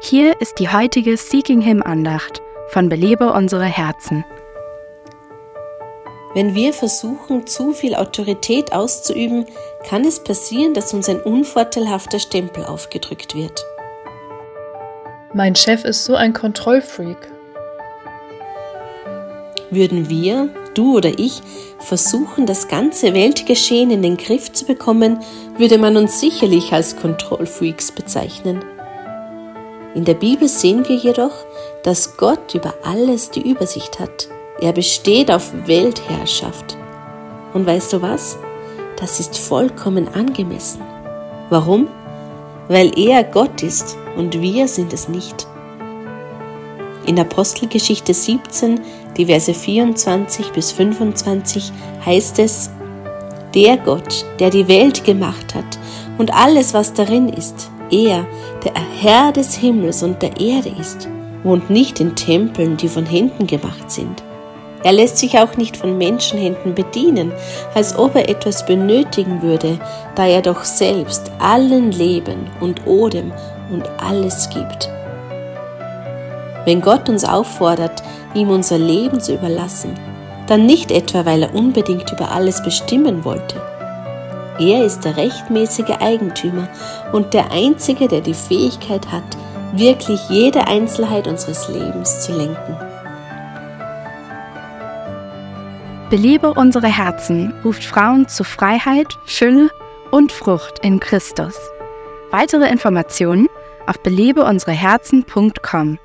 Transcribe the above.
Hier ist die heutige Seeking Him Andacht von Belebe unsere Herzen. Wenn wir versuchen, zu viel Autorität auszuüben, kann es passieren, dass uns ein unvorteilhafter Stempel aufgedrückt wird. Mein Chef ist so ein Kontrollfreak. Würden wir, du oder ich, versuchen, das ganze Weltgeschehen in den Griff zu bekommen, würde man uns sicherlich als Kontrollfreaks bezeichnen. In der Bibel sehen wir jedoch, dass Gott über alles die Übersicht hat. Er besteht auf Weltherrschaft. Und weißt du was? Das ist vollkommen angemessen. Warum? Weil er Gott ist und wir sind es nicht. In Apostelgeschichte 17, die Verse 24 bis 25 heißt es, der Gott, der die Welt gemacht hat und alles, was darin ist, er, der Herr des Himmels und der Erde ist, wohnt nicht in Tempeln, die von Händen gemacht sind. Er lässt sich auch nicht von Menschenhänden bedienen, als ob er etwas benötigen würde, da er doch selbst allen Leben und Odem und alles gibt. Wenn Gott uns auffordert, ihm unser Leben zu überlassen, dann nicht etwa, weil er unbedingt über alles bestimmen wollte. Er ist der rechtmäßige Eigentümer und der Einzige, der die Fähigkeit hat, wirklich jede Einzelheit unseres Lebens zu lenken. Belebe unsere Herzen ruft Frauen zu Freiheit, Fülle und Frucht in Christus. Weitere Informationen auf belebeunsereherzen.com.